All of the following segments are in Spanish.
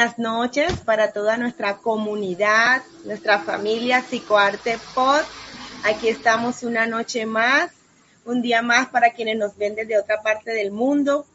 buenas noches para toda nuestra comunidad, nuestra familia Psicoarte Pod. Aquí estamos una noche más, un día más para quienes nos ven desde otra parte del mundo.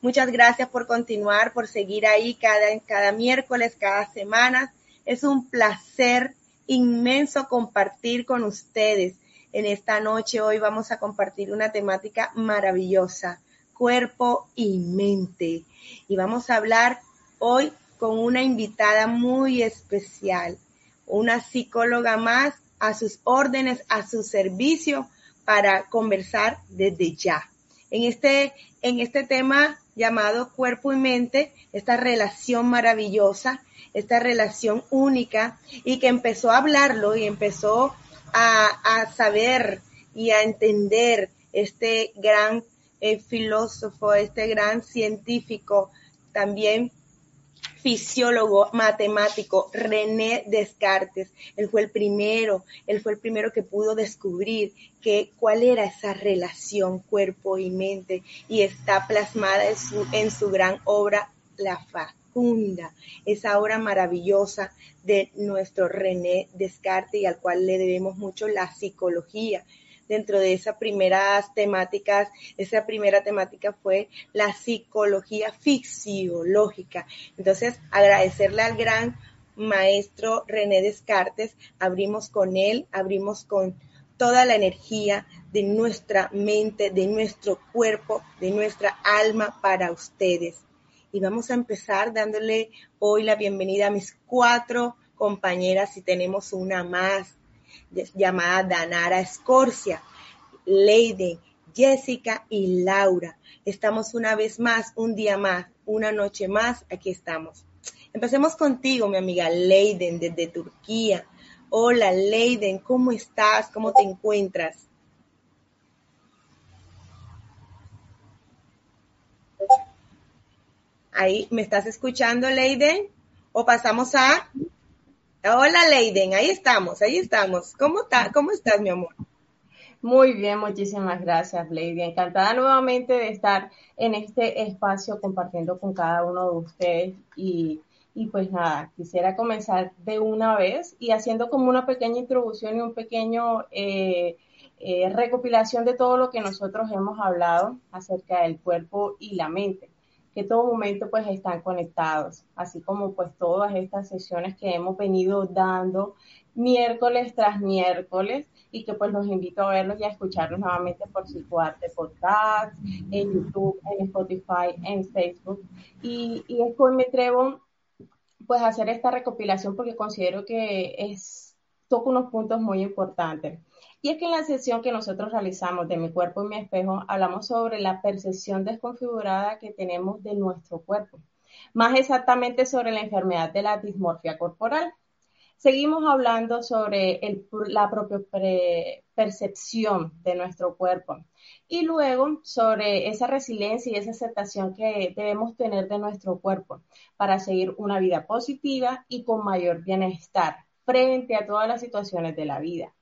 Muchas gracias por continuar, por seguir ahí cada, cada miércoles, cada semana. Es un placer inmenso compartir con ustedes. En esta noche hoy vamos a compartir una temática maravillosa, cuerpo y mente. Y vamos a hablar hoy con una invitada muy especial, una psicóloga más a sus órdenes, a su servicio para conversar desde ya. En este, en este tema llamado cuerpo y mente, esta relación maravillosa, esta relación única y que empezó a hablarlo y empezó a, a saber y a entender este gran eh, filósofo, este gran científico, también fisiólogo, matemático, René Descartes. Él fue el primero, él fue el primero que pudo descubrir cuál era esa relación cuerpo y mente y está plasmada en su, en su gran obra La Facunda, esa obra maravillosa de nuestro René Descartes y al cual le debemos mucho la psicología dentro de esas primeras temáticas, esa primera temática fue la psicología fisiológica. Entonces, agradecerle al gran maestro René Descartes, abrimos con él, abrimos con toda la energía de nuestra mente, de nuestro cuerpo, de nuestra alma para ustedes. Y vamos a empezar dándole hoy la bienvenida a mis cuatro compañeras, y tenemos una más llamada Danara Escorcia, Leiden, Jessica y Laura. Estamos una vez más, un día más, una noche más, aquí estamos. Empecemos contigo, mi amiga Leiden, desde Turquía. Hola, Leiden, ¿cómo estás? ¿Cómo te encuentras? Ahí, ¿me estás escuchando, Leiden? ¿O pasamos a Hola, Leiden, ahí estamos, ahí estamos. ¿Cómo, está, ¿Cómo estás, mi amor? Muy bien, muchísimas gracias, Lady. Encantada nuevamente de estar en este espacio compartiendo con cada uno de ustedes y, y pues nada, quisiera comenzar de una vez y haciendo como una pequeña introducción y un pequeño eh, eh, recopilación de todo lo que nosotros hemos hablado acerca del cuerpo y la mente que todo momento pues están conectados, así como pues todas estas sesiones que hemos venido dando miércoles tras miércoles y que pues los invito a verlos y a escucharlos nuevamente por Psicoarte Podcast, en YouTube, en Spotify, en Facebook. Y, y después me atrevo pues hacer esta recopilación porque considero que es, toca unos puntos muy importantes. Y es que en la sesión que nosotros realizamos de mi cuerpo y mi espejo, hablamos sobre la percepción desconfigurada que tenemos de nuestro cuerpo, más exactamente sobre la enfermedad de la dismorfia corporal. Seguimos hablando sobre la propia percepción de nuestro cuerpo y luego sobre esa resiliencia y esa aceptación que debemos tener de nuestro cuerpo para seguir una vida positiva y con mayor bienestar frente a todas las situaciones de la vida.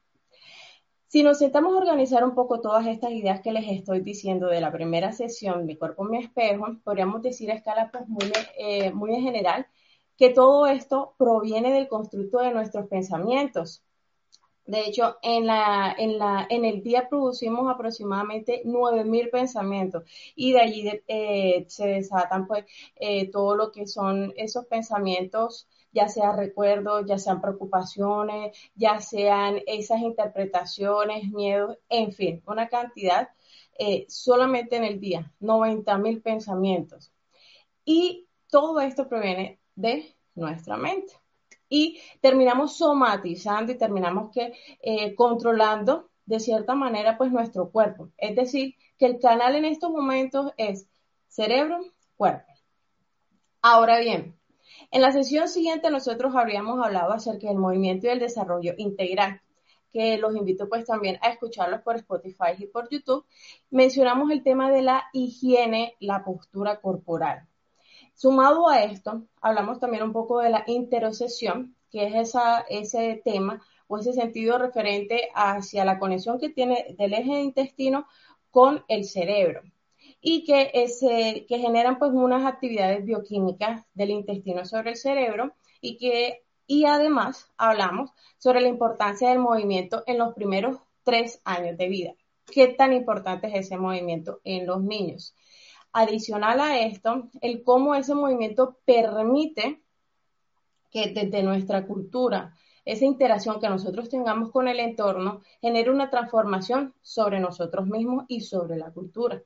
Si nos sentamos a organizar un poco todas estas ideas que les estoy diciendo de la primera sesión, Mi cuerpo, mi espejo, podríamos decir a escala pues muy, eh, muy en general que todo esto proviene del constructo de nuestros pensamientos. De hecho, en, la, en, la, en el día producimos aproximadamente 9.000 pensamientos y de allí eh, se desatan pues eh, todo lo que son esos pensamientos ya sea recuerdos, ya sean preocupaciones, ya sean esas interpretaciones, miedos, en fin, una cantidad eh, solamente en el día, 90 mil pensamientos. Y todo esto proviene de nuestra mente. Y terminamos somatizando y terminamos que eh, controlando de cierta manera pues nuestro cuerpo. Es decir, que el canal en estos momentos es cerebro, cuerpo. Ahora bien, en la sesión siguiente nosotros habríamos hablado acerca del movimiento y el desarrollo integral, que los invito pues también a escucharlos por Spotify y por YouTube. Mencionamos el tema de la higiene, la postura corporal. Sumado a esto, hablamos también un poco de la interocesión, que es ese tema o ese sentido referente hacia la conexión que tiene del eje intestino con el cerebro. Y que, generan pues unas actividades bioquímicas del intestino sobre el cerebro y que y además hablamos sobre la importancia del movimiento en los primeros tres años de vida. ¿Qué tan importante es ese movimiento en los niños? Adicional a esto, el cómo ese movimiento permite que desde nuestra cultura, esa interacción que nosotros tengamos con el entorno, genere una transformación sobre nosotros mismos y sobre la cultura.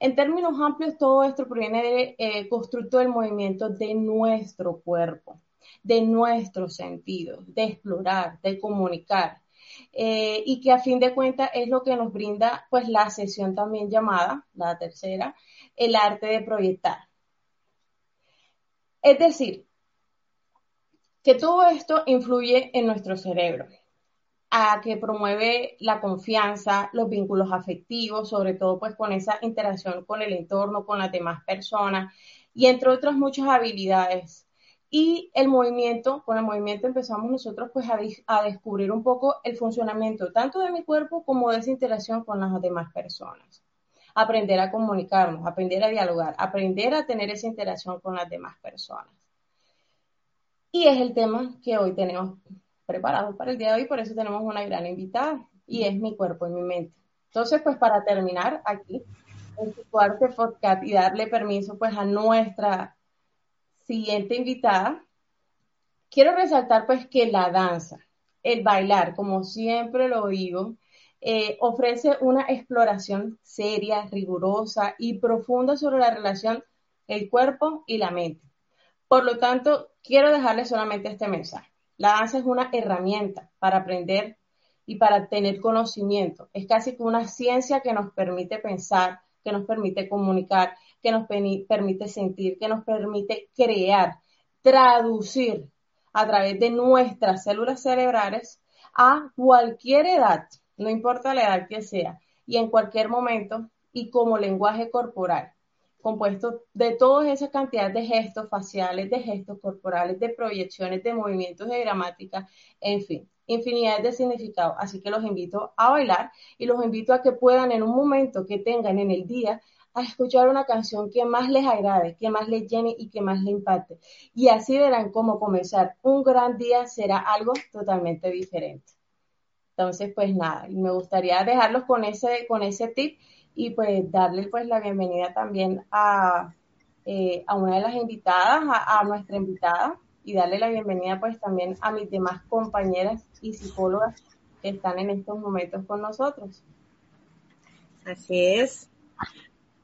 En términos amplios, todo esto proviene del eh, constructo del movimiento de nuestro cuerpo, de nuestros sentidos, de explorar, de comunicar. Eh, y que a fin de cuentas es lo que nos brinda pues la sesión también llamada, la tercera, el arte de proyectar. Es decir, que todo esto influye en nuestro cerebro a que promueve la confianza, los vínculos afectivos, sobre todo pues con esa interacción con el entorno, con las demás personas y entre otras muchas habilidades. Y el movimiento, con el movimiento empezamos nosotros pues a, a descubrir un poco el funcionamiento tanto de mi cuerpo como de esa interacción con las demás personas. Aprender a comunicarnos, aprender a dialogar, aprender a tener esa interacción con las demás personas. Y es el tema que hoy tenemos preparados para el día de hoy, por eso tenemos una gran invitada y es mi cuerpo y mi mente. Entonces, pues para terminar aquí, en su cuarto y darle permiso pues a nuestra siguiente invitada, quiero resaltar pues que la danza, el bailar, como siempre lo digo, eh, ofrece una exploración seria, rigurosa y profunda sobre la relación el cuerpo y la mente. Por lo tanto, quiero dejarle solamente este mensaje. La danza es una herramienta para aprender y para tener conocimiento. Es casi como una ciencia que nos permite pensar, que nos permite comunicar, que nos permite sentir, que nos permite crear, traducir a través de nuestras células cerebrales a cualquier edad, no importa la edad que sea, y en cualquier momento y como lenguaje corporal compuesto de todas esas cantidades de gestos faciales, de gestos corporales, de proyecciones, de movimientos de gramática, en fin, infinidad de significados. Así que los invito a bailar y los invito a que puedan en un momento que tengan en el día a escuchar una canción que más les agrade, que más les llene y que más les impacte. Y así verán cómo comenzar un gran día será algo totalmente diferente. Entonces, pues nada, me gustaría dejarlos con ese, con ese tip y pues darle pues la bienvenida también a, eh, a una de las invitadas, a, nuestra invitada y darle la bienvenida pues también a mis demás compañeras y psicólogas que están en estos momentos con nosotros. Así es.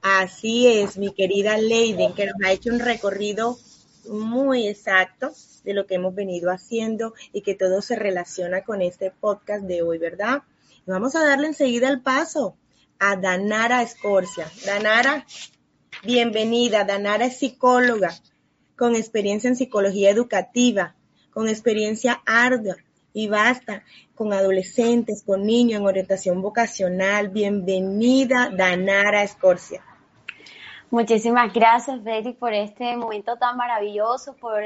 Así es, mi querida Leiden, que nos ha hecho un recorrido muy exacto de lo que hemos venido haciendo y que todo se relaciona con este podcast de hoy, ¿verdad? vamos a darle enseguida el paso a Danara Escorcia. Danara, bienvenida. Danara es psicóloga con experiencia en psicología educativa, con experiencia ardua y basta con adolescentes, con niños en orientación vocacional. Bienvenida, Danara Escorcia. Muchísimas gracias, Betty, por este momento tan maravilloso, por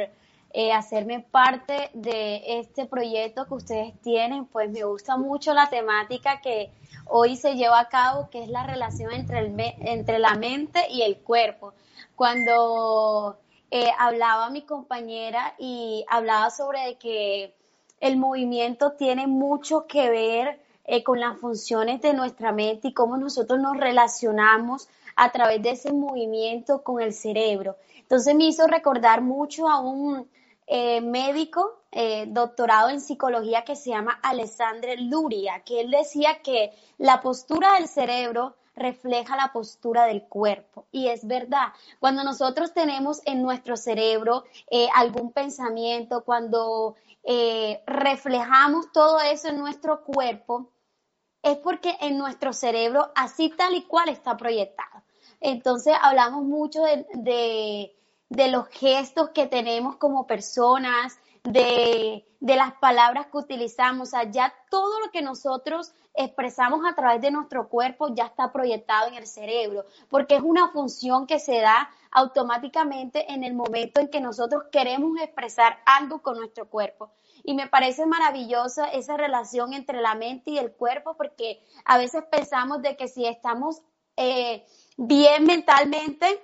eh, hacerme parte de este proyecto que ustedes tienen. Pues me gusta mucho la temática que hoy se lleva a cabo, que es la relación entre, el, entre la mente y el cuerpo. Cuando eh, hablaba mi compañera y hablaba sobre que el movimiento tiene mucho que ver eh, con las funciones de nuestra mente y cómo nosotros nos relacionamos a través de ese movimiento con el cerebro. Entonces me hizo recordar mucho a un eh, médico eh, doctorado en psicología que se llama Alessandre Luria, que él decía que la postura del cerebro refleja la postura del cuerpo. Y es verdad, cuando nosotros tenemos en nuestro cerebro eh, algún pensamiento, cuando reflejamos todo eso en nuestro cuerpo, es porque en nuestro cerebro así tal y cual está proyectado. Entonces hablamos mucho de de los gestos que tenemos como personas, de, las palabras que utilizamos, o sea, ya todo lo que nosotros expresamos a través de nuestro cuerpo ya está proyectado en el cerebro, porque es una función que se da automáticamente en el momento en que nosotros queremos expresar algo con nuestro cuerpo. Y me parece maravillosa esa relación entre la mente y el cuerpo, porque a veces pensamos de que si estamos eh, bien mentalmente,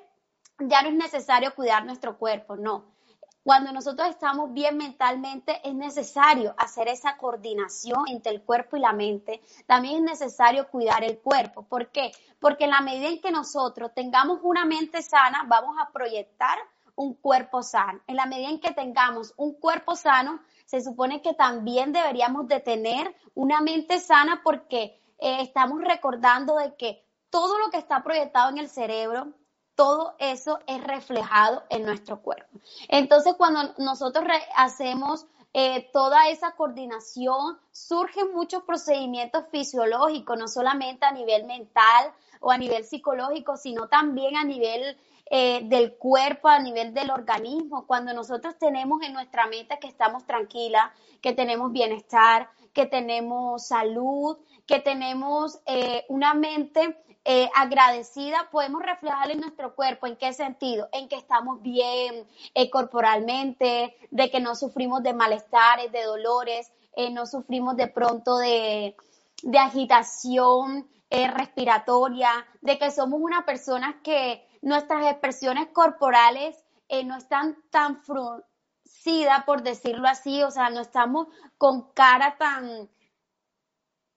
ya no es necesario cuidar nuestro cuerpo, no. Cuando nosotros estamos bien mentalmente, es necesario hacer esa coordinación entre el cuerpo y la mente. También es necesario cuidar el cuerpo. ¿Por qué? Porque en la medida en que nosotros tengamos una mente sana, vamos a proyectar un cuerpo sano. En la medida en que tengamos un cuerpo sano, se supone que también deberíamos de tener una mente sana porque eh, estamos recordando de que todo lo que está proyectado en el cerebro, todo eso es reflejado en nuestro cuerpo. Entonces, cuando nosotros hacemos eh, toda esa coordinación, surgen muchos procedimientos fisiológicos, no solamente a nivel mental o a nivel psicológico, sino también a nivel eh, del cuerpo, a nivel del organismo. Cuando nosotros tenemos en nuestra mente que estamos tranquilas, que tenemos bienestar, que tenemos salud, que tenemos eh, una mente eh, agradecida, podemos reflejar en nuestro cuerpo. ¿En qué sentido? En que estamos bien eh, corporalmente, de que no sufrimos de malestares, de dolores, no sufrimos de pronto de, de agitación respiratoria, de que somos una persona que nuestras expresiones corporales no están tan fruncidas, por decirlo así, o sea, no estamos con cara tan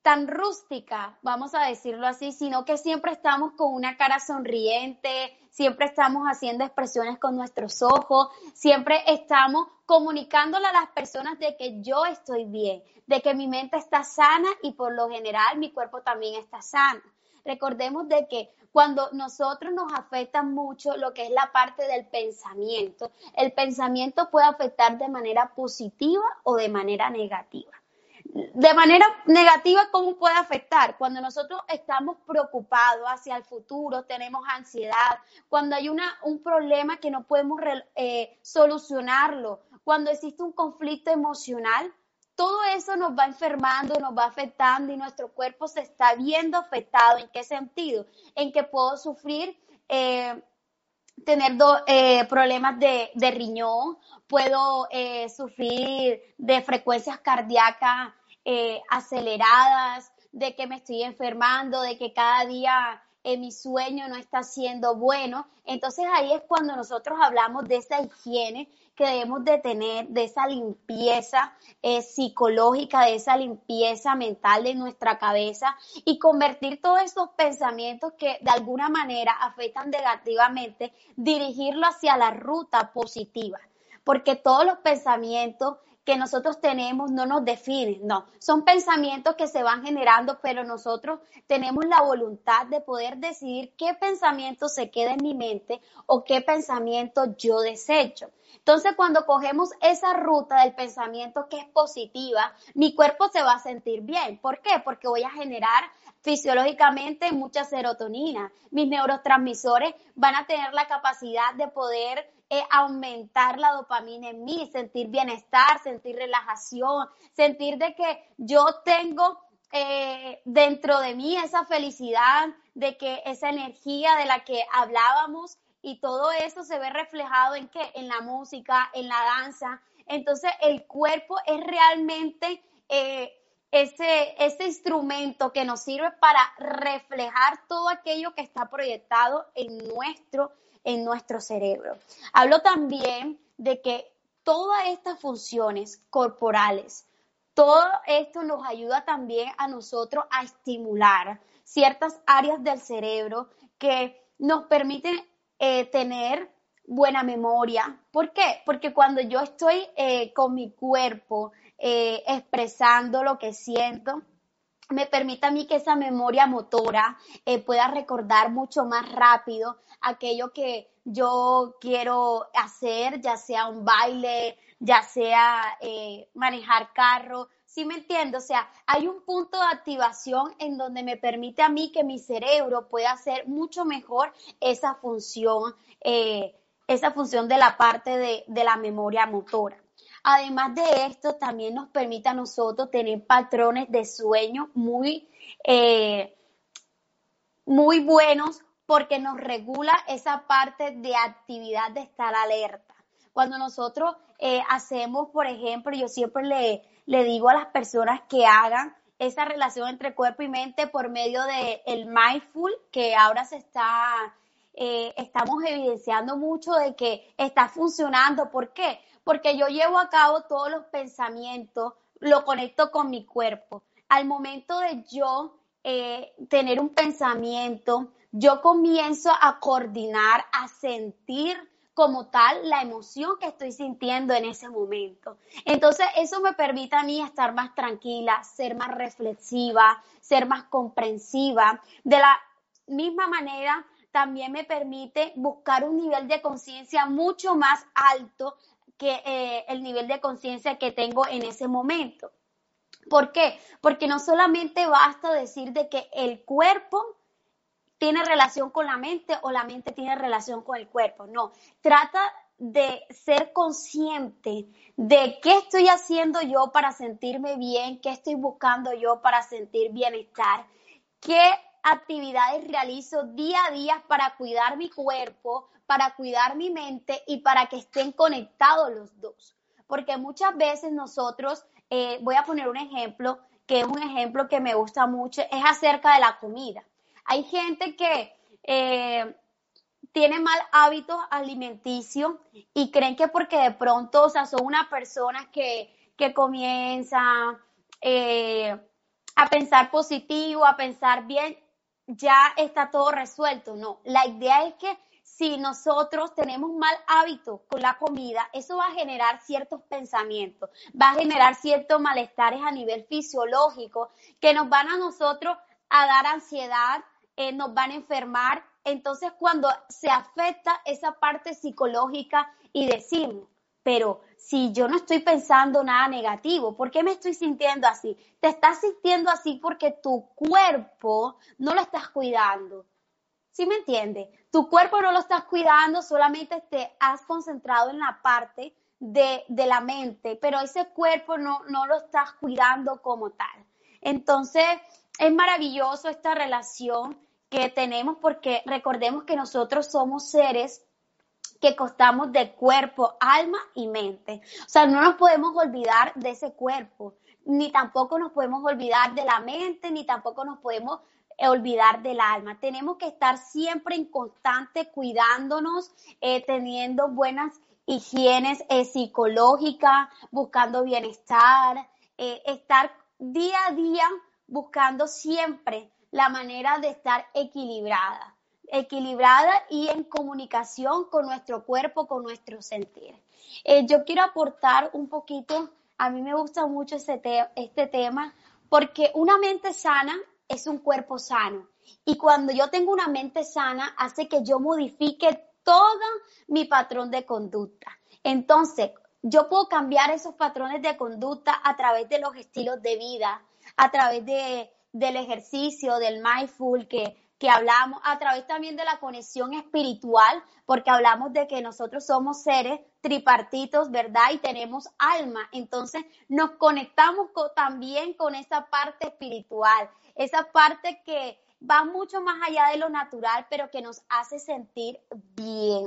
tan rústica, vamos a decirlo así, sino que siempre estamos con una cara sonriente, siempre estamos haciendo expresiones con nuestros ojos, siempre estamos comunicándole a las personas de que yo estoy bien, de que mi mente está sana y por lo general mi cuerpo también está sano. Recordemos de que cuando nosotros nos afecta mucho lo que es la parte del pensamiento, el pensamiento puede afectar de manera positiva o de manera negativa de manera negativa, ¿cómo puede afectar? Cuando nosotros estamos preocupados hacia el futuro, tenemos ansiedad, cuando hay una, un problema que no podemos eh, solucionarlo, cuando existe un conflicto emocional, todo eso nos va enfermando, nos va afectando y nuestro cuerpo se está viendo afectado. ¿En qué sentido? En que puedo sufrir eh, tener eh, problemas de, riñón, puedo eh, sufrir de frecuencias cardíacas eh, aceleradas, de que me estoy enfermando, de que cada día mi sueño no está siendo bueno. Entonces ahí es cuando nosotros hablamos de esa higiene que debemos de tener, de esa limpieza eh, psicológica, de esa limpieza mental de nuestra cabeza y convertir todos esos pensamientos que de alguna manera afectan negativamente, dirigirlo hacia la ruta positiva. Porque todos los pensamientos que nosotros tenemos no nos definen, no, son pensamientos que se van generando, pero nosotros tenemos la voluntad de poder decidir qué pensamiento se queda en mi mente o qué pensamiento yo desecho. Entonces, cuando cogemos esa ruta del pensamiento que es positiva, mi cuerpo se va a sentir bien. ¿Por qué? Porque voy a generar fisiológicamente mucha serotonina. Mis neurotransmisores van a tener la capacidad de poder eh, aumentar la dopamina en mí, sentir bienestar, sentir relajación, sentir de que yo tengo eh, dentro de mí esa felicidad, de que esa energía de la que hablábamos y todo eso se ve reflejado en qué? En la música, en la danza. Entonces el cuerpo es realmente eh, ese, ese instrumento que nos sirve para reflejar todo aquello que está proyectado en nuestro en nuestro cerebro. Hablo también de que todas estas funciones corporales, todo esto nos ayuda también a nosotros a estimular ciertas áreas del cerebro que nos permiten eh, tener buena memoria. ¿Por qué? Porque cuando yo estoy eh, con mi cuerpo eh, expresando lo que siento, me permite a mí que esa memoria motora pueda recordar mucho más rápido aquello que yo quiero hacer, ya sea un baile, ya sea eh, manejar carro, ¿sí me entiendo? O sea, hay un punto de activación en donde me permite a mí que mi cerebro pueda hacer mucho mejor esa función, eh, esa función de la parte de, la memoria motora. Además de esto, también nos permite a nosotros tener patrones de sueño muy, eh, muy buenos porque nos regula esa parte de actividad de estar alerta. Cuando nosotros eh, hacemos, por ejemplo, yo siempre le, le digo a las personas que hagan esa relación entre cuerpo y mente por medio del el mindful, que ahora se está, eh, estamos evidenciando mucho de que está funcionando. ¿Por qué? Porque yo llevo a cabo todos los pensamientos, lo conecto con mi cuerpo. Al momento de yo eh, tener un pensamiento, yo comienzo a coordinar, a sentir como tal la emoción que estoy sintiendo en ese momento. Entonces, eso me permite a mí estar más tranquila, ser más reflexiva, ser más comprensiva. De la misma manera, también me permite buscar un nivel de conciencia mucho más alto que eh, el nivel de conciencia que tengo en ese momento. ¿Por qué? Porque no solamente basta decir de que el cuerpo tiene relación con la mente o la mente tiene relación con el cuerpo. No, trata de ser consciente de qué estoy haciendo yo para sentirme bien, qué estoy buscando yo para sentir bienestar, qué actividades realizo día a día para cuidar mi cuerpo, para cuidar mi mente y para que estén conectados los dos. Porque muchas veces nosotros, eh, voy a poner un ejemplo, que es un ejemplo que me gusta mucho, es acerca de la comida. Hay gente que eh, tiene mal hábito alimenticio y creen que porque de pronto, o sea, son una persona que, que comienza eh, a pensar positivo, a pensar bien, ya está todo resuelto. No, la idea es que si nosotros tenemos mal hábito con la comida, eso va a generar ciertos pensamientos, va a generar ciertos malestares a nivel fisiológico que nos van a nosotros a dar ansiedad, eh, nos van a enfermar. Entonces, cuando se afecta esa parte psicológica y decimos, pero si yo no estoy pensando nada negativo, ¿por qué me estoy sintiendo así? Te estás sintiendo así porque tu cuerpo no lo estás cuidando. ¿Sí me entiendes? Tu cuerpo no lo estás cuidando, solamente te has concentrado en la parte de, de la mente, pero ese cuerpo no, no lo estás cuidando como tal. Entonces, es maravilloso esta relación que tenemos porque recordemos que nosotros somos seres que costamos de cuerpo, alma y mente. O sea, no nos podemos olvidar de ese cuerpo, ni tampoco nos podemos olvidar de la mente, ni tampoco nos podemos olvidar del alma. Tenemos que estar siempre en constante cuidándonos, eh, teniendo buenas higienes eh, psicológicas, buscando bienestar, eh, estar día a día buscando siempre la manera de estar equilibrada, equilibrada y en comunicación con nuestro cuerpo, con nuestro sentir. Eh, yo quiero aportar un poquito, a mí me gusta mucho este, este tema, porque una mente sana es un cuerpo sano. Y cuando yo tengo una mente sana, hace que yo modifique todo mi patrón de conducta. Entonces, yo puedo cambiar esos patrones de conducta a través de los estilos de vida, a través de del ejercicio, del mindful que, que hablamos, a través también de la conexión espiritual, porque hablamos de que nosotros somos seres tripartitos, ¿verdad? Y tenemos alma. Entonces nos conectamos también con esa parte espiritual, esa parte que va mucho más allá de lo natural, pero que nos hace sentir bien.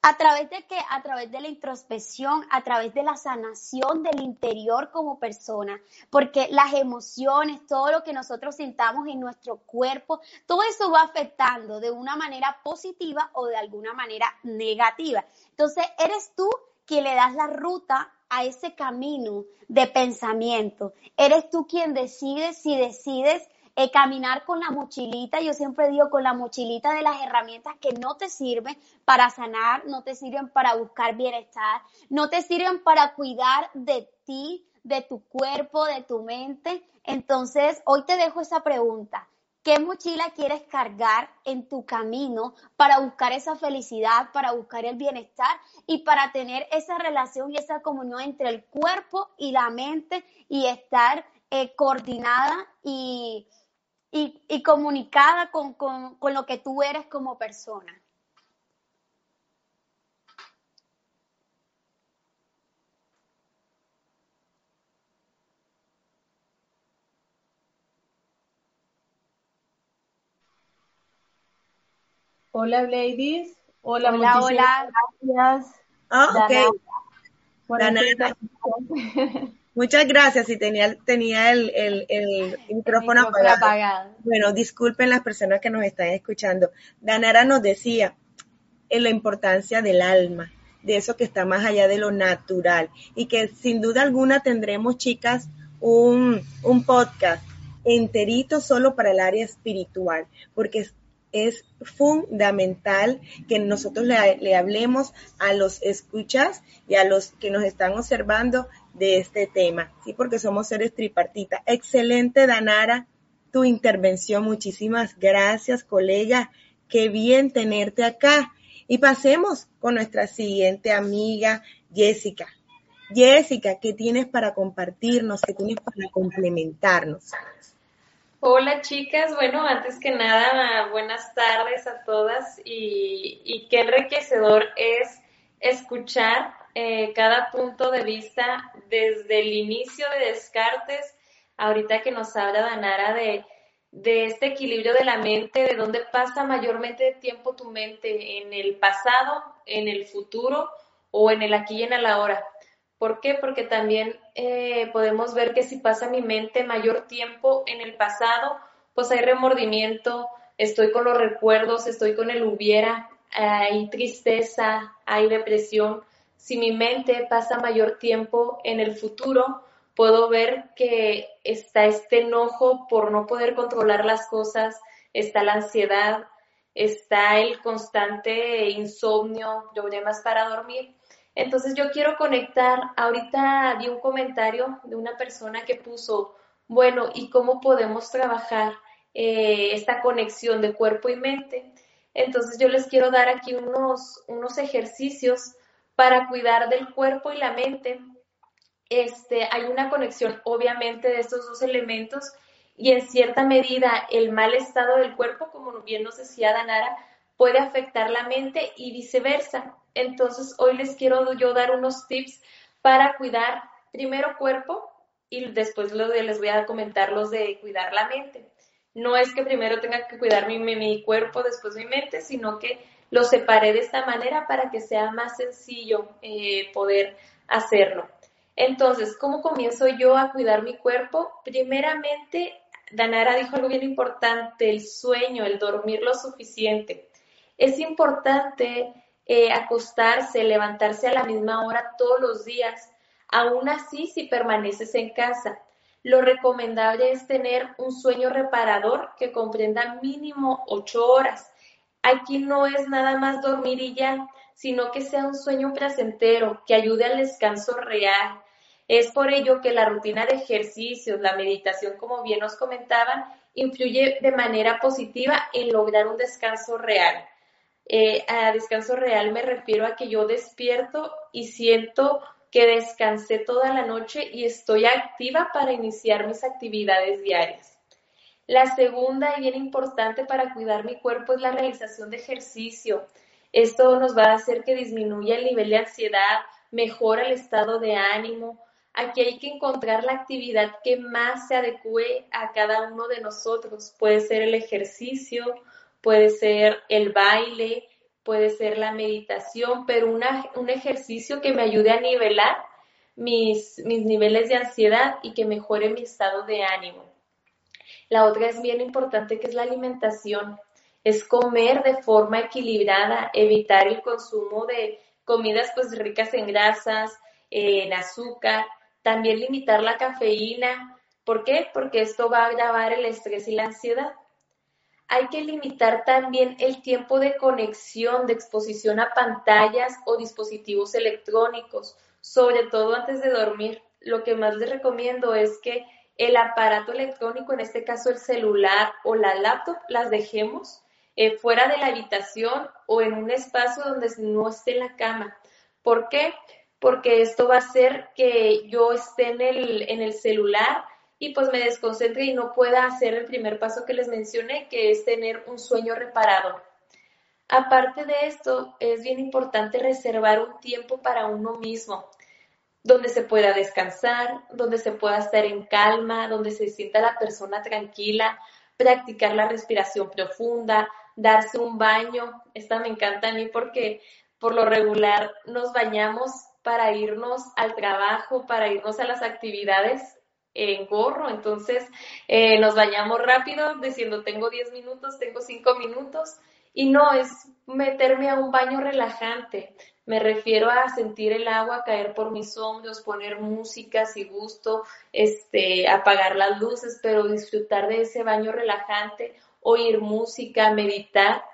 ¿A través de qué? A través de la introspección, a través de la sanación del interior como persona, porque las emociones, todo lo que nosotros sintamos en nuestro cuerpo, todo eso va afectando de una manera positiva o de alguna manera negativa. Entonces, eres tú quien le das la ruta a ese camino de pensamiento. Eres tú quien decides si decides eh, caminar con la mochilita, yo siempre digo con la mochilita de las herramientas que no te sirven para sanar, no te sirven para buscar bienestar, no te sirven para cuidar de ti, de tu cuerpo, de tu mente. Entonces, hoy te dejo esa pregunta. ¿Qué mochila quieres cargar en tu camino para buscar esa felicidad, para buscar el bienestar y para tener esa relación y esa comunión entre el cuerpo y la mente y estar eh, coordinada y, y, comunicada con, lo que tú eres como persona. Hola, ladies. Hola, hola, hola. Gracias. Ah, ok. Muchas gracias. Si tenía, tenía el, el, micrófono, apagado. Bueno, disculpen las personas que nos están escuchando. Danara nos decía en la importancia del alma, de eso que está más allá de lo natural y que sin duda alguna tendremos, chicas, un, un podcast enterito solo para el área espiritual, porque es, fundamental que nosotros le, hablemos a los escuchas y a los que nos están observando de este tema, ¿sí? Porque somos seres tripartita. Excelente, Danara, tu intervención. Muchísimas gracias, colega. Qué bien tenerte acá. Y pasemos con nuestra siguiente amiga, Jessica. Jessica, ¿qué tienes para compartirnos? ¿Qué tienes para complementarnos? Hola chicas, bueno, antes que nada, buenas tardes a todas y, qué enriquecedor es escuchar eh, cada punto de vista desde el inicio de Descartes, ahorita que nos habla Danara de, de este equilibrio de la mente, de dónde pasa mayormente tiempo tu mente, en el pasado, en el futuro o en el aquí y en el ahora. ¿Por qué? Porque también eh, podemos ver que si pasa mi mente mayor tiempo en el pasado, pues hay remordimiento, estoy con los recuerdos, estoy con el hubiera, hay tristeza, hay depresión. Si mi mente pasa mayor tiempo en el futuro, puedo ver que está este enojo por no poder controlar las cosas, está la ansiedad, está el constante insomnio, problemas para dormir entonces yo quiero conectar, ahorita di un comentario de una persona que puso, bueno, ¿y cómo podemos trabajar eh, esta conexión de cuerpo y mente? Entonces yo les quiero dar aquí unos, unos ejercicios para cuidar del cuerpo y la mente. Este, hay una conexión obviamente de estos dos elementos y en cierta medida el mal estado del cuerpo, como bien nos decía Danara, puede afectar la mente y viceversa. Entonces, hoy les quiero yo dar unos tips para cuidar primero cuerpo y después les voy a comentar los de cuidar la mente. No es que primero tenga que cuidar mi, mi cuerpo, después mi mente, sino que lo separé de esta manera para que sea más sencillo eh, poder hacerlo. Entonces, ¿cómo comienzo yo a cuidar mi cuerpo? Primeramente, Danara dijo algo bien importante, el sueño, el dormir lo suficiente. Es importante eh, acostarse, levantarse a la misma hora todos los días. Aún así, si permaneces en casa, lo recomendable es tener un sueño reparador que comprenda mínimo ocho horas. Aquí no es nada más dormir y ya, sino que sea un sueño placentero, que ayude al descanso real. Es por ello que la rutina de ejercicios, la meditación, como bien nos comentaban, influye de manera positiva en lograr un descanso real. Eh, a descanso real me refiero a que yo despierto y siento que descansé toda la noche y estoy activa para iniciar mis actividades diarias. La segunda y bien importante para cuidar mi cuerpo es la realización de ejercicio. Esto nos va a hacer que disminuya el nivel de ansiedad, mejora el estado de ánimo. Aquí hay que encontrar la actividad que más se adecue a cada uno de nosotros. Puede ser el ejercicio, puede ser el baile, puede ser la meditación, pero un ejercicio que me ayude a nivelar mis, mis niveles de ansiedad y que mejore mi estado de ánimo. La otra es bien importante que es la alimentación. Es comer de forma equilibrada, evitar el consumo de comidas pues ricas en grasas, en azúcar, también limitar la cafeína. ¿Por qué? Porque esto va a agravar el estrés y la ansiedad hay que limitar también el tiempo de conexión, de exposición a pantallas o dispositivos electrónicos, sobre todo antes de dormir. Lo que más les recomiendo es que el aparato electrónico, en este caso el celular o la laptop, las dejemos eh, fuera de la habitación o en un espacio donde no esté la cama. ¿Por qué? Porque esto va a hacer que yo esté en el, en el celular y pues me desconcentre y no pueda hacer el primer paso que les mencioné, que es tener un sueño reparador. Aparte de esto, es bien importante reservar un tiempo para uno mismo, donde se pueda descansar, donde se pueda estar en calma, donde se sienta la persona tranquila, practicar la respiración profunda, darse un baño. Esta me encanta a mí porque por lo regular nos bañamos para irnos al trabajo, para irnos a las actividades en gorro, entonces eh, nos bañamos rápido diciendo tengo 10 minutos, tengo 5 minutos y no es meterme a un baño relajante, me refiero a sentir el agua caer por mis hombros, poner música si gusto, este, apagar las luces, pero disfrutar de ese baño relajante, oír música, meditar.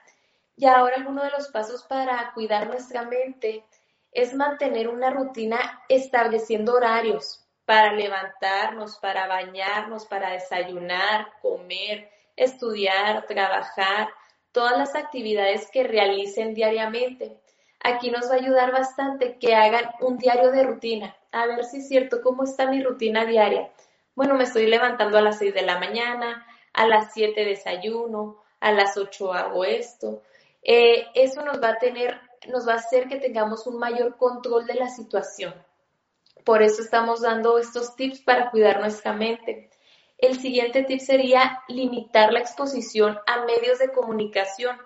Y ahora alguno de los pasos para cuidar nuestra mente es mantener una rutina estableciendo horarios para levantarnos, para bañarnos, para desayunar, comer, estudiar, trabajar, todas las actividades que realicen diariamente. Aquí nos va a ayudar bastante que hagan un diario de rutina. A ver si es cierto, ¿cómo está mi rutina diaria? Bueno, me estoy levantando a las 6 de la mañana, a las 7 desayuno, a las 8 hago esto. Eh, eso nos va a tener nos va a hacer que tengamos un mayor control de la situación. Por eso estamos dando estos tips para cuidar nuestra mente. El siguiente tip sería limitar la exposición a medios de comunicación,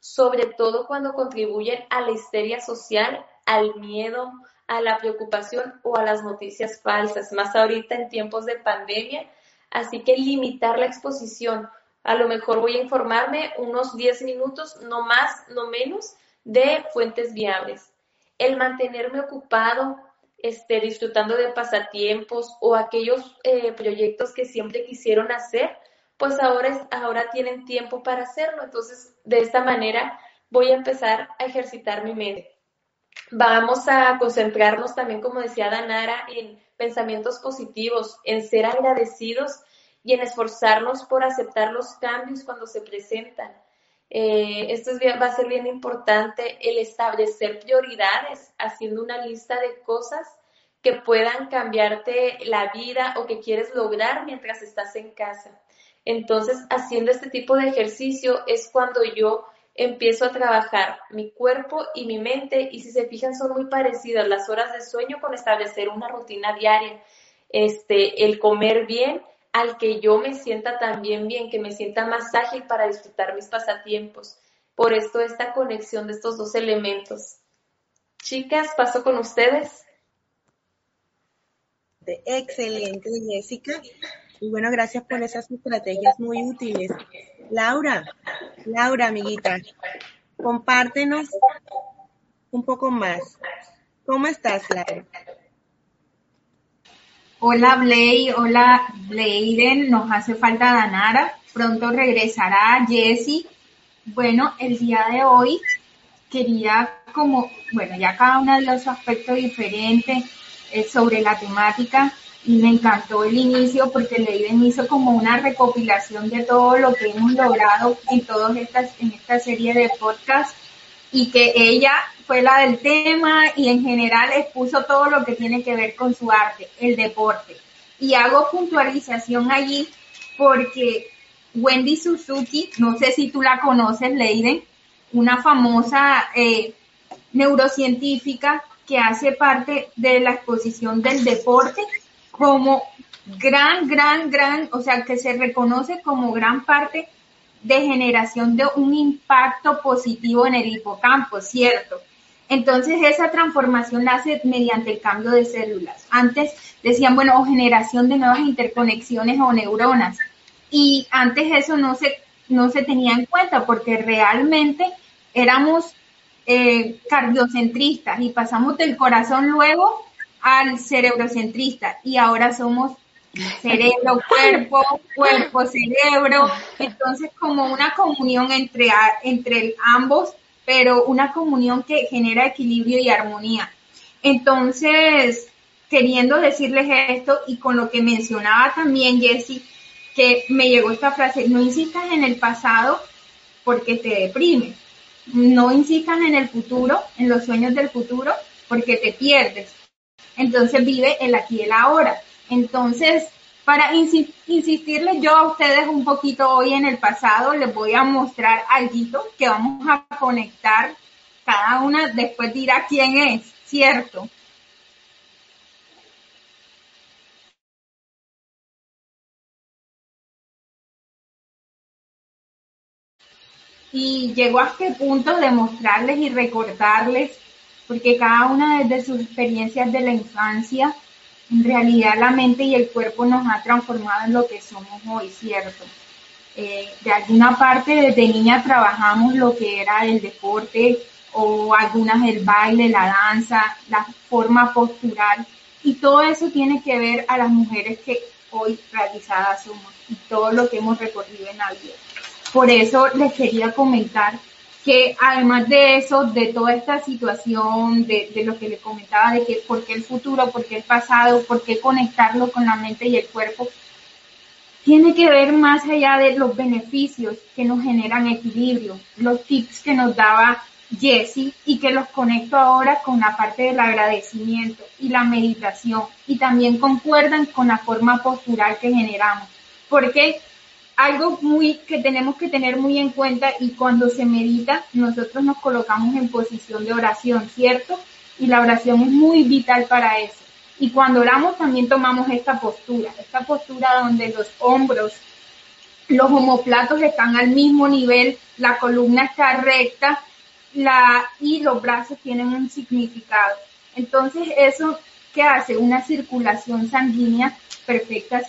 sobre todo cuando contribuyen a la histeria social, al miedo, a la preocupación o a las noticias falsas, más ahorita en tiempos de pandemia. Así que limitar la exposición. A lo mejor voy a informarme unos 10 minutos, no más, no menos, de fuentes viables. El mantenerme ocupado, este, disfrutando de pasatiempos o aquellos eh, proyectos que siempre quisieron hacer, pues ahora, ahora tienen tiempo para hacerlo. Entonces, de esta manera voy a empezar a ejercitar mi mente. Vamos a concentrarnos también, como decía Danara, en pensamientos positivos, en ser agradecidos y en esforzarnos por aceptar los cambios cuando se presentan. Eh, esto va a ser bien importante, el establecer prioridades, haciendo una lista de cosas que puedan cambiarte la vida o que quieres lograr mientras estás en casa. Entonces, haciendo este tipo de ejercicio es cuando yo empiezo a trabajar mi cuerpo y mi mente y si se fijan son muy parecidas las horas de sueño con establecer una rutina diaria, este, el comer bien al que yo me sienta también bien, que me sienta más ágil para disfrutar mis pasatiempos. Por esto esta conexión de estos dos elementos. Chicas, paso con ustedes. Excelente, Jessica. Y bueno, gracias por esas estrategias muy útiles. Laura, Laura, amiguita, compártenos un poco más. ¿Cómo estás, Laura? Hola Blay, hola Bladen, nos hace falta Danara, pronto regresará Jessie. Bueno, el día de hoy quería como, bueno, ya cada uno de los aspectos diferentes eh, sobre la temática y me encantó el inicio porque Leiden hizo como una recopilación de todo lo que hemos logrado en todas estas, en esta serie de podcasts y que ella fue la del tema y en general expuso todo lo que tiene que ver con su arte, el deporte. Y hago puntualización allí porque Wendy Suzuki, no sé si tú la conoces, Leiden, una famosa eh, neurocientífica que hace parte de la exposición del deporte como gran, gran, gran, o sea, que se reconoce como gran parte de generación de un impacto positivo en el hipocampo, ¿cierto? Entonces esa transformación nace mediante el cambio de células. Antes decían, bueno, generación de nuevas interconexiones o neuronas. Y antes eso no se, no se tenía en cuenta porque realmente éramos eh, cardiocentristas y pasamos del corazón luego al cerebrocentrista y ahora somos cerebro, cuerpo, cuerpo, cerebro. Entonces como una comunión entre, entre ambos pero una comunión que genera equilibrio y armonía. Entonces, queriendo decirles esto y con lo que mencionaba también Jessie, que me llegó esta frase, no insistas en el pasado porque te deprime, no insistas en el futuro, en los sueños del futuro, porque te pierdes. Entonces vive el aquí y el ahora. Entonces, para insistirles yo a ustedes un poquito hoy en el pasado, les voy a mostrar algo que vamos a conectar. Cada una después dirá quién es, ¿cierto? Y llego a este punto de mostrarles y recordarles porque cada una desde sus experiencias de la infancia, en realidad la mente y el cuerpo nos ha transformado en lo que somos hoy, ¿cierto? Eh, de alguna parte desde niña trabajamos lo que era el deporte o algunas el baile, la danza, la forma postural y todo eso tiene que ver a las mujeres que hoy realizadas somos y todo lo que hemos recorrido en la vida. Por eso les quería comentar que además de eso, de toda esta situación, de, lo que le comentaba, de que por qué el futuro, por qué el pasado, por qué conectarlo con la mente y el cuerpo, tiene que ver más allá de los beneficios que nos generan equilibrio, los tips que nos daba Jessie y que los conecto ahora con la parte del agradecimiento y la meditación. Y también concuerdan con la forma postural que generamos. Porque algo muy que tenemos que tener muy en cuenta y cuando se medita nosotros nos colocamos en posición de oración, ¿cierto? Y la oración es muy vital para eso. Y cuando oramos también tomamos esta postura, esta postura donde los hombros, los homoplatos están al mismo nivel, la columna está recta la, y los brazos tienen un significado. Entonces eso que hace una circulación sanguínea perfecta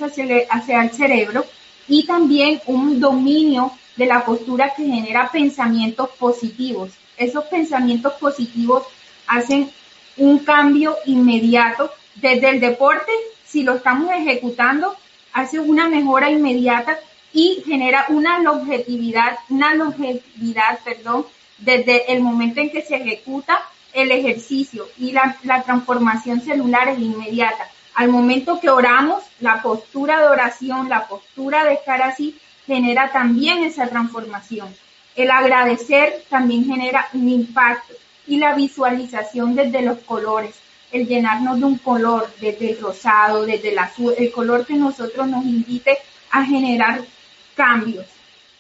hacia el cerebro y también un dominio de la postura que genera pensamientos positivos. Esos pensamientos positivos hacen un cambio inmediato desde el deporte, si lo estamos ejecutando, hace una mejora inmediata y genera una longevidad, una longevidad, perdón, desde el momento en que se ejecuta el ejercicio y la, la transformación celular es inmediata. Al momento que oramos, la postura de oración, la postura de estar así, genera también esa transformación. El agradecer también genera un impacto y la visualización desde los colores el llenarnos de un color, desde el rosado, desde el azul, el color que nosotros nos invite a generar cambios.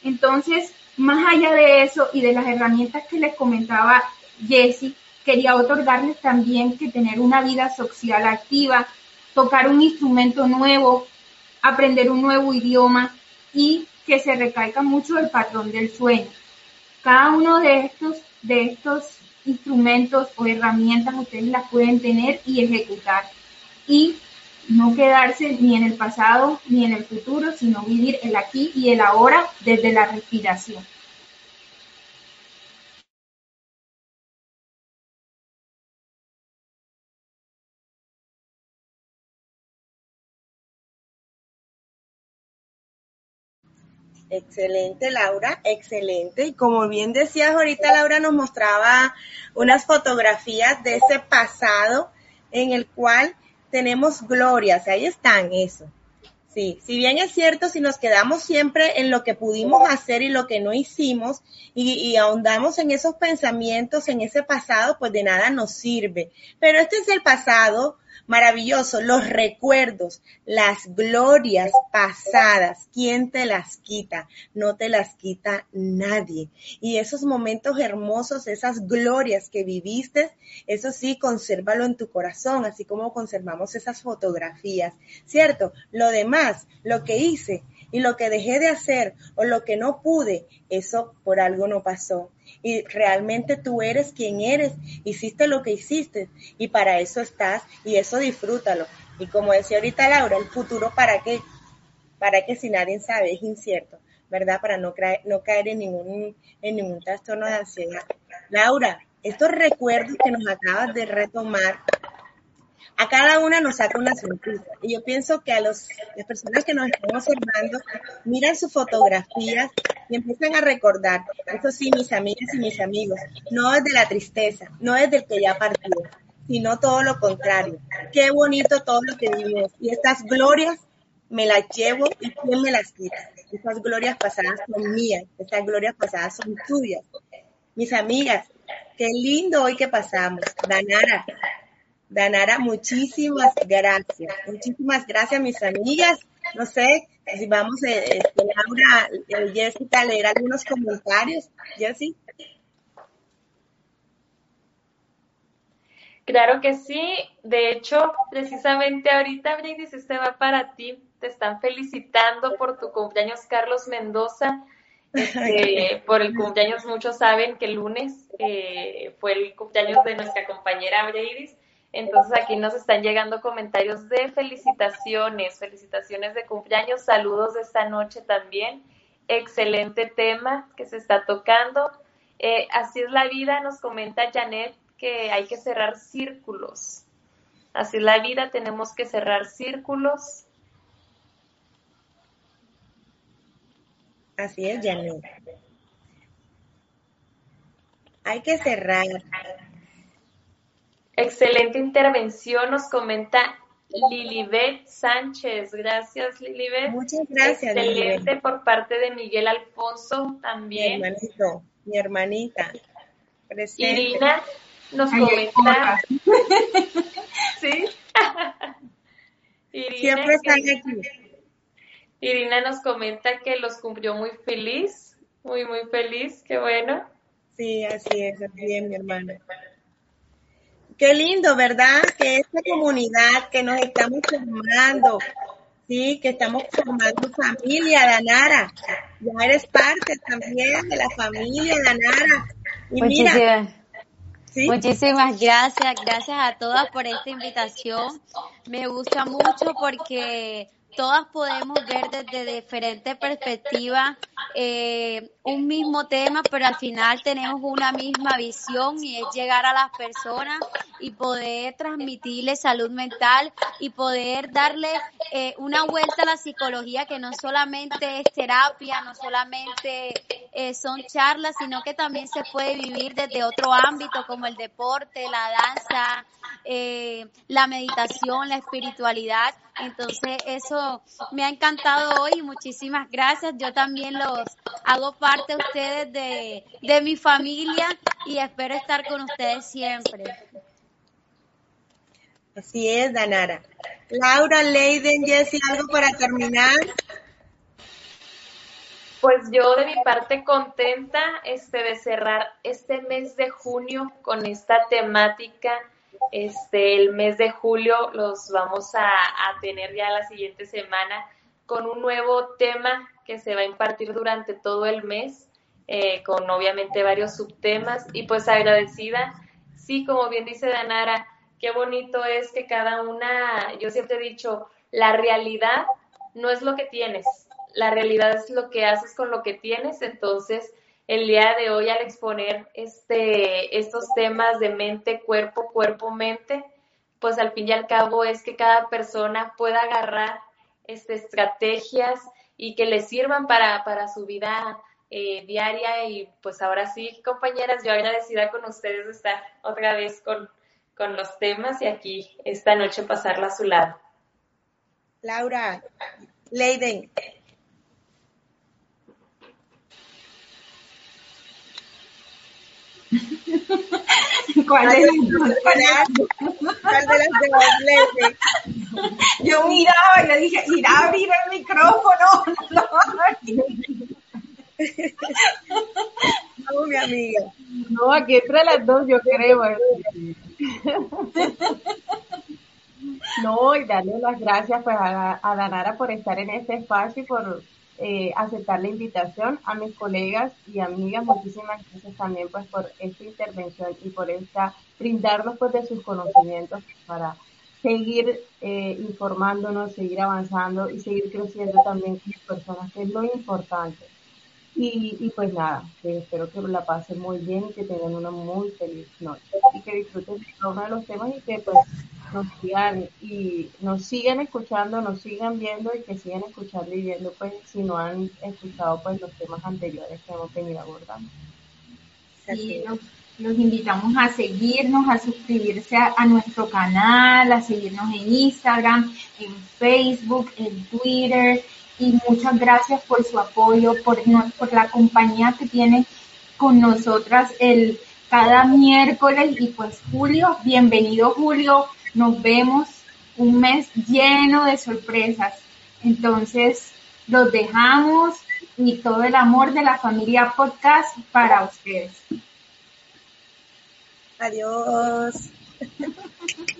Entonces, más allá de eso y de las herramientas que les comentaba Jessie, quería otorgarles también que tener una vida social activa, tocar un instrumento nuevo, aprender un nuevo idioma y que se recalca mucho el patrón del sueño. Cada uno de estos, de estos instrumentos o herramientas ustedes las pueden tener y ejecutar. Y no quedarse ni en el pasado ni en el futuro, sino vivir el aquí y el ahora desde la respiración. Excelente, Laura, excelente. Y como bien decías ahorita, Laura nos mostraba unas fotografías de ese pasado en el cual tenemos glorias. Ahí están, eso. Sí, si bien es cierto, si nos quedamos siempre en lo que pudimos hacer y lo que no hicimos y, y, ahondamos en esos pensamientos, en ese pasado, pues de nada nos sirve. Pero este es el pasado, maravilloso, los recuerdos, las glorias pasadas, ¿quién te las quita? No te las quita nadie. Y esos momentos hermosos, esas glorias que viviste, eso sí, consérvalo en tu corazón, así como conservamos esas fotografías, ¿cierto? Lo demás, lo que hice, y lo que dejé de hacer o lo que no pude, eso por algo no pasó. Y realmente tú eres quien eres, hiciste lo que hiciste y para eso estás y eso disfrútalo. Y como decía ahorita Laura, el futuro para qué? Para que si nadie sabe, es incierto, ¿verdad? Para no, caer, no caer en ningún, en ningún trastorno de ansiedad. Laura, estos recuerdos que nos acabas de retomar, a cada una nos saca una sonrisa. Y yo pienso que a los, las personas que nos están observando miran sus fotografías y empiezan a recordar, eso sí, mis amigas y mis amigos, no desde la tristeza, no desde el que ya partió, sino todo lo contrario. Qué bonito todo lo que vivimos. Y estas glorias me las llevo y quién me las quita. Estas glorias pasadas son mías, estas glorias pasadas son tuyas. Mis amigas, qué lindo hoy que pasamos. Danara, Danara, muchísimas gracias. Muchísimas gracias, mis amigas. No sé si vamos, eh, este, Laura, eh, Jessica, a leer algunos comentarios. Jessy. Claro que sí. De hecho, precisamente ahorita, Brindis, este va para ti. Te están felicitando por tu cumpleaños, Carlos Mendoza. Este, por el cumpleaños, muchos saben que el lunes eh, fue el cumpleaños de nuestra compañera Iris. Entonces aquí nos están llegando comentarios de felicitaciones, felicitaciones de cumpleaños, saludos de esta noche también. Excelente tema que se está tocando. Eh, así es la vida, nos comenta Janet que hay que cerrar círculos. Así es la vida, tenemos que cerrar círculos. Así es, Janet. Hay que cerrar. Excelente intervención, nos comenta Lilibet Sánchez. Gracias, Lilibet. Muchas gracias. Excelente por parte de Miguel Alfonso también. Mi hermanito, mi hermanita. Irina nos comenta. ¿Sí? Irina, Siempre están aquí. Irina nos comenta que los cumplió muy feliz, muy, muy feliz, qué bueno. Sí, así es, así es, mi hermana. Qué lindo, ¿verdad? Que esta comunidad que nos estamos formando, sí, que estamos formando familia, Danara. Ya eres parte también de la familia, Danara. Y Muchísimas, mira, Muchísimas gracias, gracias a todas por esta invitación. Me gusta mucho porque todas podemos ver desde diferentes perspectivas eh, un mismo tema, pero al final tenemos una misma visión y es llegar a las personas y poder transmitirles salud mental y poder darle eh, una vuelta a la psicología que no solamente es terapia, no solamente eh, son charlas, sino que también se puede vivir desde otro ámbito como el deporte, la danza, la meditación, la espiritualidad. Entonces eso me ha encantado hoy y muchísimas gracias. Yo también los hago parte de ustedes de, de mi familia y espero estar con ustedes siempre. Así es, Danara. Laura, Leiden, Jessie, ¿algo para terminar? Pues yo de mi parte contenta este, de cerrar este mes de junio con esta temática. Este, el mes de julio los vamos a, tener ya la siguiente semana con un nuevo tema que se va a impartir durante todo el mes, eh, con obviamente varios subtemas y pues agradecida. Sí, como bien dice Danara, qué bonito es que cada una, yo siempre he dicho, la realidad no es lo que tienes, la realidad es lo que haces con lo que tienes, entonces el día de hoy al exponer este, estos temas de mente, cuerpo, cuerpo, mente, pues al fin y al cabo es que cada persona pueda agarrar este, estrategias y que les sirvan para, para su vida eh, diaria. Y pues ahora sí, compañeras, yo agradecida con ustedes de estar otra vez con, con los temas y aquí esta noche pasarla a su lado. Laura, Leiden. ¿Cuál de las ¿Cuál de las Yo miraba y le dije, irá a abrir el micrófono. No, mi amiga. No, aquí entre las dos yo creo. No, y darle las gracias pues, a, a Danara por estar en este espacio y por eh, aceptar la invitación a mis colegas y amigas. Muchísimas gracias también pues por esta intervención y por esta brindarnos pues de sus conocimientos para seguir eh, informándonos, seguir avanzando y seguir creciendo también como personas, que es lo importante. Y, y pues nada, espero que la pasen muy bien y que tengan una muy feliz noche y que disfruten cada uno de los temas y que pues nos sigan y nos sigan escuchando, nos sigan viendo y que sigan escuchando y viendo pues si no han escuchado pues los temas anteriores que hemos venido abordando. Sí, los, invitamos a seguirnos, a suscribirse a, nuestro canal, a seguirnos en Instagram, en Facebook, en Twitter y muchas gracias por su apoyo, por, por la compañía que tienen con nosotras el cada miércoles y pues Julio, bienvenido Julio, nos vemos un mes lleno de sorpresas. Entonces, los dejamos y todo el amor de la familia podcast para ustedes. Adiós.